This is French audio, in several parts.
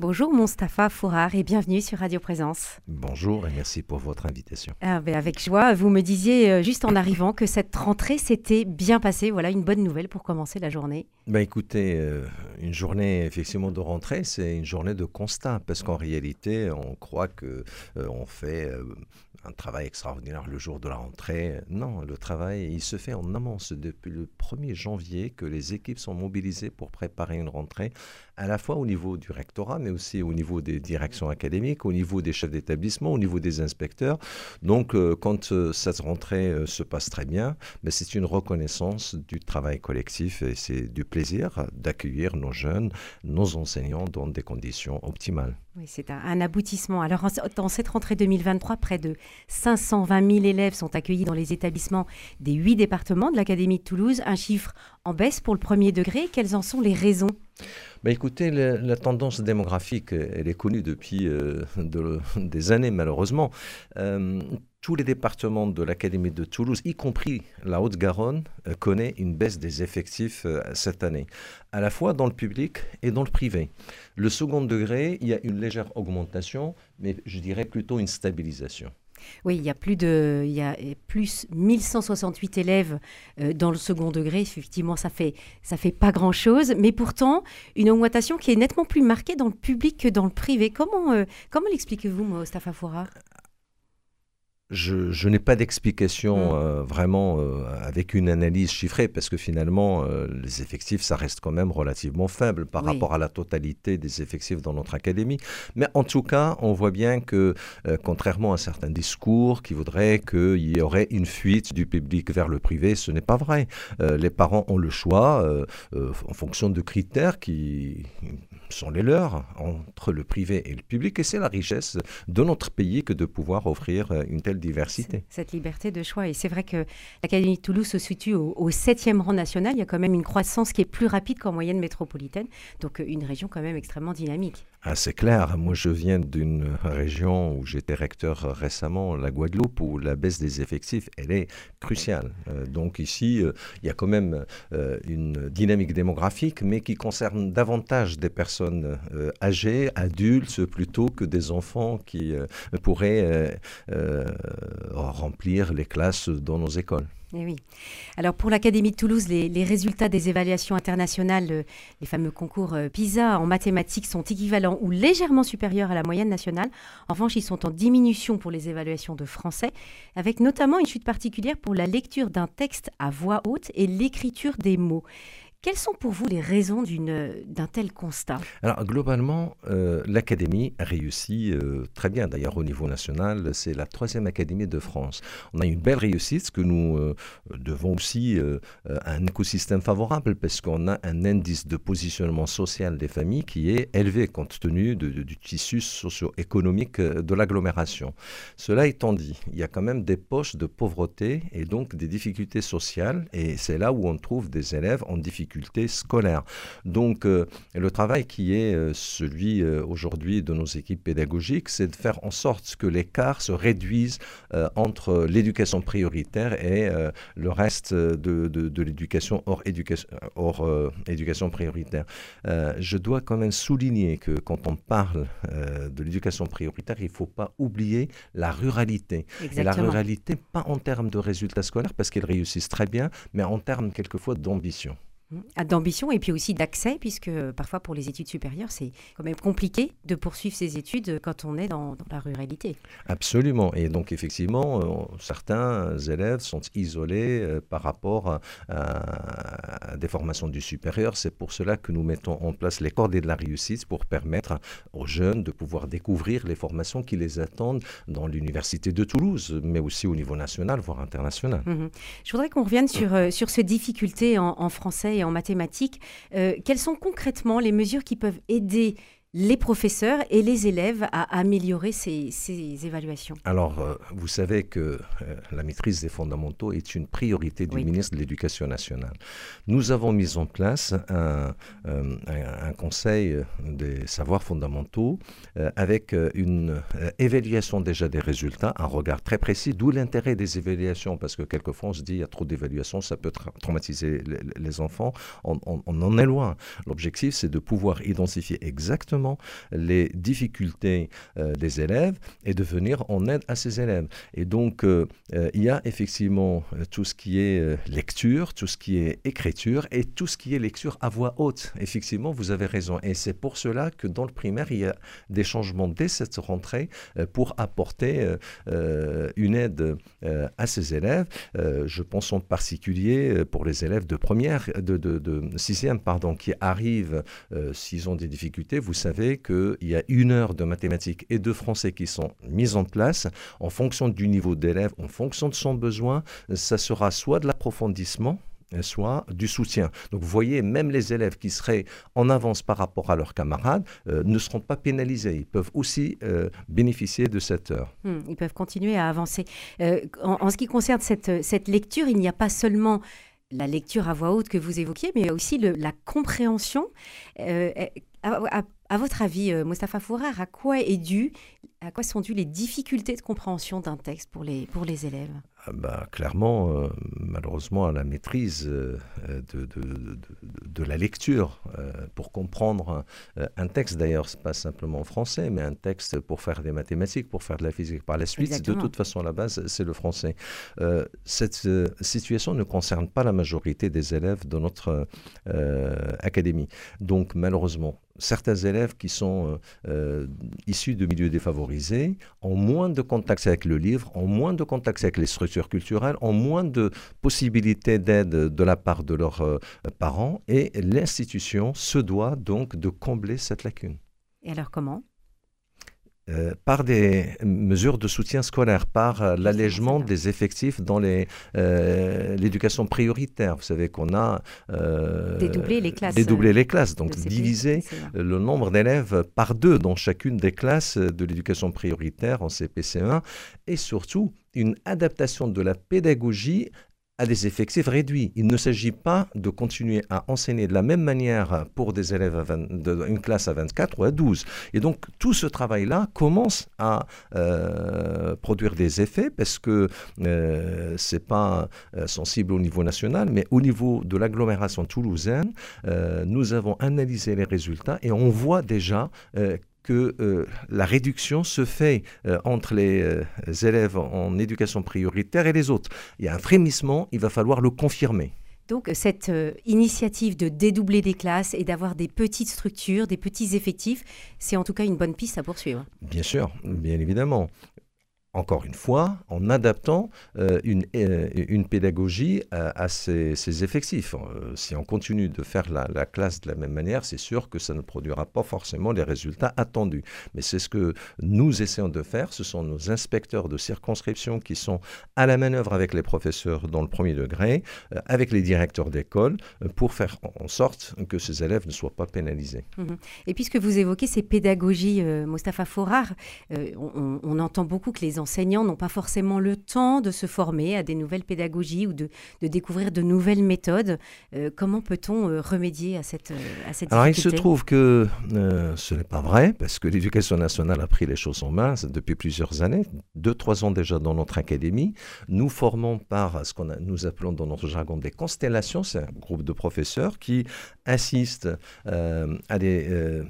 Bonjour Mostafa Fourard et bienvenue sur Radio Présence. Bonjour et merci pour votre invitation. Ah, ben, avec joie, vous me disiez euh, juste en arrivant que cette rentrée s'était bien passée. Voilà une bonne nouvelle pour commencer la journée. Ben écoutez, euh, une journée effectivement de rentrée, c'est une journée de constat parce qu'en réalité, on croit que euh, on fait un travail extraordinaire le jour de la rentrée. Non, le travail, il se fait en amont. depuis le 1er janvier que les équipes sont mobilisées pour préparer une rentrée, à la fois au niveau du rectorat, mais aussi au niveau des directions académiques, au niveau des chefs d'établissement, au niveau des inspecteurs. Donc, euh, quand euh, cette rentrée euh, se passe très bien, c'est une reconnaissance du travail collectif et c'est du plaisir d'accueillir nos jeunes, nos enseignants dans des conditions optimales. Oui, c'est un, aboutissement. Alors, dans cette rentrée 2023, près de 520 000 élèves sont accueillis dans les établissements des huit départements de l'Académie de Toulouse, un chiffre en baisse pour le premier degré. Quelles en sont les raisons? Bah, écoutez, la, tendance démographique, elle est connue depuis euh, des années malheureusement. Euh, tous les départements de l'Académie de Toulouse, y compris la Haute-Garonne, euh, connaissent une baisse des effectifs cette année, à la fois dans le public et dans le privé. Le second degré, il y a une légère augmentation, mais je dirais plutôt une stabilisation. Oui, il y a plus de, il y a plus 1168 élèves euh, dans le second degré. Effectivement, ça fait, ça fait pas grand chose, mais pourtant une augmentation qui est nettement plus marquée dans le public que dans le privé. Comment, euh, comment l'expliquez-vous, Mostafa Foura je, n'ai pas d'explication mm. euh, vraiment euh, avec une analyse chiffrée parce que finalement euh, les effectifs ça reste quand même relativement faible par rapport à la totalité des effectifs dans notre académie. Mais en tout cas, on voit bien que contrairement à certains discours qui voudraient qu'il y aurait une fuite du public vers le privé, ce n'est pas vrai. les parents ont le choix en fonction de critères qui sont les leurs entre le privé et le public et c'est la richesse de notre pays que de pouvoir offrir une telle diversité. Cette liberté de choix. Et c'est vrai que l'Académie de Toulouse se situe au, septième rang national. Il y a quand même une croissance qui est plus rapide qu'en moyenne métropolitaine. Donc euh, une région quand même extrêmement dynamique. C'est clair. Moi, je viens d'une région où j'étais recteur récemment, la Guadeloupe, où la baisse des effectifs, elle est cruciale. Euh, donc ici, euh, il y a quand même une dynamique démographique, mais qui concerne davantage des personnes âgées, adultes, plutôt que des enfants qui pourraient euh, remplir les classes dans nos écoles. Et eh oui. Alors pour l'Académie de Toulouse, les, résultats des évaluations internationales, euh, les fameux concours euh, PISA en mathématiques sont équivalents ou légèrement supérieurs à la moyenne nationale. En revanche, ils sont en diminution pour les évaluations de français, avec notamment une chute particulière pour la lecture d'un texte à voix haute et l'écriture des mots. Quelles sont pour vous les raisons d'un tel constat? Alors globalement, euh, l'académie a réussi euh, très bien. D'ailleurs au niveau national, c'est la troisième académie de France. On a une belle réussite, que nous euh, devons aussi à un écosystème favorable, parce qu'on a un indice de positionnement social des familles qui est élevé compte tenu du tissu socio-économique de l'agglomération. Cela étant dit, il y a quand même des poches de pauvreté et donc des difficultés sociales, et c'est là où on trouve des élèves en difficulté scolaires. Donc euh, le travail qui est euh, celui euh, aujourd'hui de nos équipes pédagogiques, c'est de faire en sorte que l'écart se réduise entre l'éducation prioritaire et le reste de, de, l'éducation hors, éducation, hors éducation prioritaire. je dois quand même souligner que quand on parle de l'éducation prioritaire, il ne faut pas oublier la ruralité. Et la ruralité, pas en termes de résultats scolaires, parce qu'ils réussissent très bien, mais en termes quelquefois d'ambition. D'ambition et puis aussi d'accès, puisque parfois pour les études supérieures, c'est quand même compliqué de poursuivre ses études quand on est dans, la ruralité. Absolument. Et donc effectivement, euh, certains élèves sont isolés euh, par rapport à, des formations du supérieur. C'est pour cela que nous mettons en place les cordées de la réussite pour permettre aux jeunes de pouvoir découvrir les formations qui les attendent dans l'université de Toulouse, mais aussi au niveau national, voire international. Mmh Je voudrais qu'on revienne sur, euh, sur ces difficultés en, en français en mathématiques. Euh, quelles sont concrètement les mesures qui peuvent aider les professeurs et les élèves à améliorer ces, évaluations Alors, euh, vous savez que euh, la maîtrise des fondamentaux est une priorité du ministre de l'Éducation nationale. Nous avons mis en place un, euh, conseil des savoirs fondamentaux avec une évaluation déjà des résultats, un regard très précis, d'où l'intérêt des évaluations, parce que quelquefois on se dit il y a trop d'évaluations, ça peut traumatiser les, enfants. on en est loin. L'objectif, c'est de pouvoir identifier exactement les difficultés des élèves et de venir en aide à ces élèves. Et donc, il y a effectivement tout ce qui est lecture, tout ce qui est écriture et tout ce qui est lecture à voix haute. Effectivement, vous avez raison. Et c'est pour cela que dans le primaire, il y a des changements dès cette rentrée pour apporter une aide à ces élèves. je pense en particulier pour les élèves de première, de, de, sixième, pardon, qui arrivent s'ils ont des difficultés. Vous savez qu'il y a une heure de mathématiques et de français qui sont mises en place en fonction du niveau d'élève, en fonction de son besoin. Ça sera soit de l'approfondissement, soit du soutien. Donc vous voyez, même les élèves qui seraient en avance par rapport à leurs camarades euh, ne seront pas pénalisés. Ils peuvent aussi euh, bénéficier de cette heure. Hmm, ils peuvent continuer à avancer. Euh, en, ce qui concerne cette, cette lecture, il n'y a pas seulement la lecture à voix haute que vous évoquiez, mais aussi la compréhension. Votre avis, Mostafa Fourar, à quoi est dû, à quoi sont dues les difficultés de compréhension d'un texte pour les, pour les élèves? Ah bah, clairement, euh, malheureusement, à la maîtrise euh, de, de, la lecture euh, pour comprendre un, texte. D'ailleurs, pas simplement en français, mais un texte pour faire des mathématiques, pour faire de la physique par la suite. De toute façon, à la base, c'est le français. cette situation ne concerne pas la majorité des élèves de notre académie. Donc, malheureusement, certains élèves qui sont issus de milieux défavorisés ont moins de contact avec le livre, ont moins de contact avec les structures culturelles ont moins de possibilités d'aide de la part de leurs euh, parents et l'institution se doit donc de combler cette lacune. Et alors comment? Euh, par des mesures de soutien scolaire, par euh, l'allègement des effectifs dans l'éducation prioritaire. Vous savez qu'on a dédoublé les classes. Dédoublé les classes, donc diviser le nombre d'élèves par deux dans chacune des classes de l'éducation prioritaire en CPC1 et surtout une adaptation de la pédagogie à des effectifs réduits. Il ne s'agit pas de continuer à enseigner de la même manière pour des élèves à une classe à 24 ou à 12. Et donc tout ce travail-là commence à euh, produire des effets parce que euh, ce n'est pas euh, sensible au niveau national, mais au niveau de l'agglomération toulousaine, nous avons analysé les résultats et on voit déjà que euh, la réduction se fait euh, entre les euh, élèves en éducation prioritaire et les autres. Il y a un frémissement, il va falloir le confirmer. Donc cette initiative de dédoubler des classes et d'avoir des petites structures, des petits effectifs, c'est en tout cas une bonne piste à poursuivre. Bien sûr, bien évidemment encore une fois, en adaptant euh, une, euh, une, pédagogie à, ces, effectifs. Euh, si on continue de faire la, classe de la même manière, c'est sûr que ça ne produira pas forcément les résultats attendus. Mais c'est ce que nous essayons de faire. Ce sont nos inspecteurs de circonscription qui sont à la manœuvre avec les professeurs dans le premier degré, avec les directeurs d'école, pour faire en sorte que ces élèves ne soient pas pénalisés. Mmh Et puisque vous évoquez ces pédagogies, Mostafa Forar, on, on entend beaucoup que les enseignants n'ont pas forcément le temps de se former à des nouvelles pédagogies ou de, découvrir de nouvelles méthodes. Euh, comment peut-on euh, remédier à cette, euh, à cette Alors, il se trouve que ce n'est pas vrai, parce que l'éducation nationale a pris les choses en main depuis plusieurs années, deux, trois ans déjà dans notre académie. Nous formons par ce que nous appelons dans notre jargon des constellations, c'est un groupe de professeurs qui assistent à des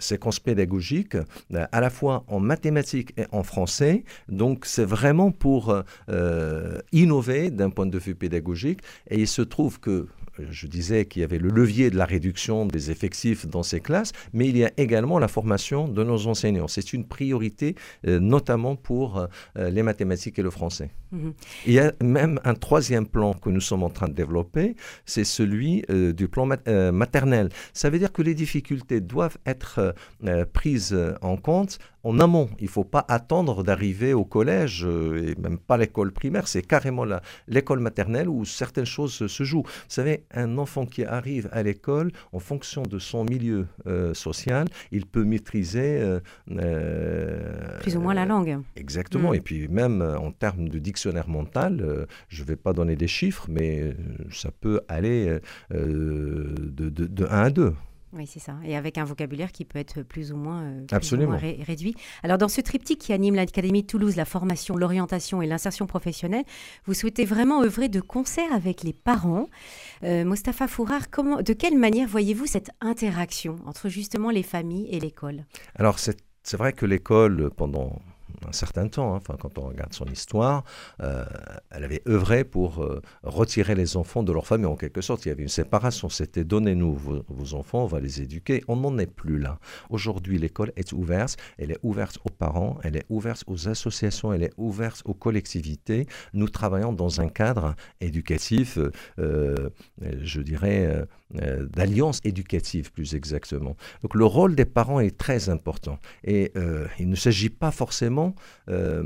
séquences pédagogiques, à la fois en mathématiques et en français, donc c'est vraiment pour euh, innover d'un point de vue pédagogique. Et il se trouve que je disais qu'il y avait le levier de la réduction des effectifs dans ces classes, mais il y a également la formation de nos enseignants. C'est une priorité, euh, notamment pour euh, les mathématiques et le français. Mhm. Il y a même un troisième plan que nous sommes en train de développer, c'est celui euh, du plan maternel. Ça veut dire que les difficultés doivent être prises en compte en amont. Il ne faut pas attendre d'arriver au collège, et même pas l'école primaire, c'est carrément l'école maternelle où certaines choses se jouent. Vous savez, un enfant qui arrive à l'école, en fonction de son milieu euh, social, il peut maîtriser... Euh, euh, Plus ou moins la langue. Exactement. Mm. Et puis même en termes de dictionnaire mental, je ne vais pas donner des chiffres, mais ça peut aller de, de, de 1 à 2. Oui, c'est ça. Et avec un vocabulaire qui peut être plus ou moins, Absolument. réduit. Alors, dans ce triptyque qui anime l'Académie de Toulouse, la formation, l'orientation et l'insertion professionnelle, vous souhaitez vraiment œuvrer de concert avec les parents. Mostafa Fourard, comment, de quelle manière voyez-vous cette interaction entre justement les familles et l'école? Alors, c'est vrai que l'école, pendant un certain temps, hein. quand on regarde son histoire, euh, elle avait œuvré pour euh, retirer les enfants de leur famille en quelque sorte. Il y avait une séparation. C'était donnez-nous vos, enfants, on va les éduquer. On n'en est plus là. Aujourd'hui, l'école est ouverte. Elle est ouverte aux parents, elle est ouverte aux associations, elle est ouverte aux collectivités. Nous travaillons dans un cadre éducatif, euh, je dirais, d'alliance éducative plus exactement. Donc le rôle des parents est très important. Et il ne s'agit pas forcément euh,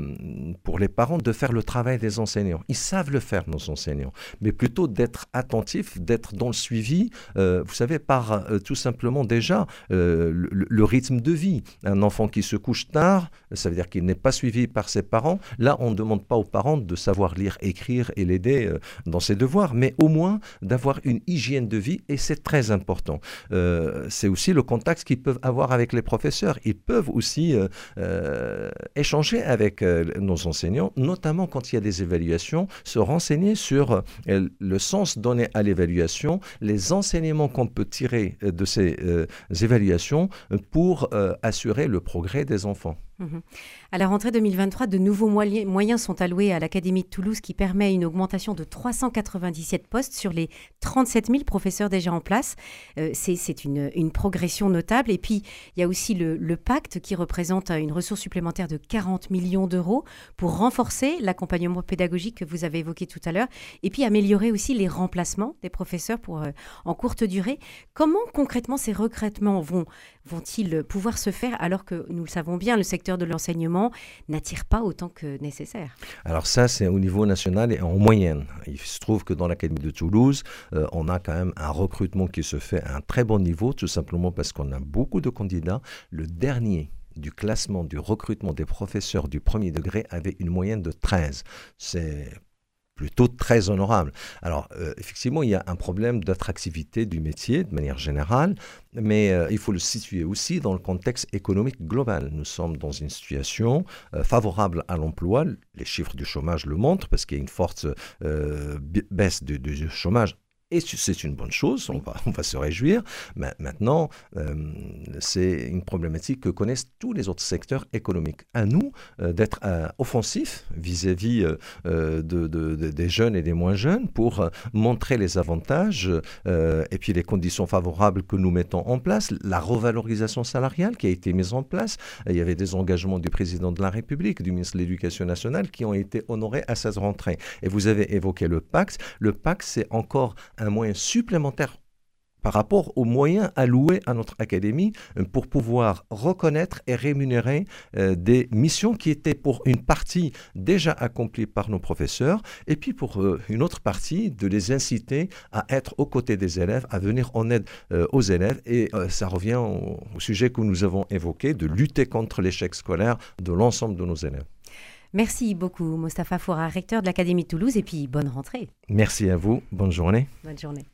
pour les parents de faire le travail des enseignants. Ils savent le faire, nos enseignants, mais plutôt d'être attentifs, d'être dans le suivi, euh, vous savez, par euh, tout simplement déjà le, rythme de vie. Un enfant qui se couche tard, ça veut dire qu'il n'est pas suivi par ses parents. Là, on ne demande pas aux parents de savoir lire, écrire et l'aider dans ses devoirs, mais au moins d'avoir une hygiène de vie, c'est très important. c'est aussi le contact qu'ils peuvent avoir avec les professeurs. Ils peuvent aussi échanger échanger avec euh, nos enseignants, notamment quand il y a des évaluations, se renseigner sur euh, le sens donné à l'évaluation, les enseignements qu'on peut tirer euh, de ces évaluations pour assurer le progrès des enfants. Mhm. À la rentrée 2023, de nouveaux moyens sont alloués à l'Académie de Toulouse qui permet une augmentation de 397 postes sur les 37 000 professeurs déjà en place. Euh, c'est une, progression notable. Et puis, il y a aussi le, pacte qui représente une ressource supplémentaire de 40 millions d'euros pour renforcer l'accompagnement pédagogique que vous avez évoqué tout à l'heure et puis améliorer aussi les remplacements des professeurs pour, euh, en courte durée. Comment concrètement ces recrutements vont, vont-ils pouvoir se faire alors que nous le savons bien, le secteur de l'enseignement n'attire pas autant que nécessaire Alors ça, c'est au niveau national et en moyenne. Il se trouve que dans l'Académie de Toulouse, euh, on a quand même un recrutement qui se fait à un très bon niveau, tout simplement parce qu'on a beaucoup de candidats. Le dernier du classement du recrutement des professeurs du premier degré avait une moyenne de 13. C'est plutôt très honorable. Alors, euh, effectivement, il y a un problème d'attractivité du métier de manière générale, mais euh, il faut le situer aussi dans le contexte économique global. Nous sommes dans une situation euh, favorable à l'emploi. Les chiffres du chômage le montrent parce qu'il y a une forte baisse du chômage et c'est une bonne chose, on va, on va se réjouir. Mais maintenant, euh, c'est une problématique que connaissent tous les autres secteurs économiques. À nous euh, d'être euh, offensifs vis-à-vis de, de, des jeunes et des moins jeunes pour montrer les avantages et puis les conditions favorables que nous mettons en place, la revalorisation salariale qui a été mise en place. Il y avait des engagements du président de la République, du ministre de l'Éducation nationale qui ont été honorés à cette rentrée. Et vous avez évoqué le pacte. Le pacte, c'est encore un moyen supplémentaire par rapport aux moyens alloués à notre académie euh, pour pouvoir reconnaître et rémunérer euh, des missions qui étaient pour une partie déjà accomplies par nos professeurs et puis pour euh, une autre partie de les inciter à être aux côtés des élèves, à venir en aide aux élèves et ça revient au, sujet que nous avons évoqué de lutter contre l'échec scolaire de l'ensemble de nos élèves. Merci beaucoup, Mostafa Foura, recteur de l'Académie de Toulouse, et puis bonne rentrée. Merci à vous. Bonne journée. Bonne journée.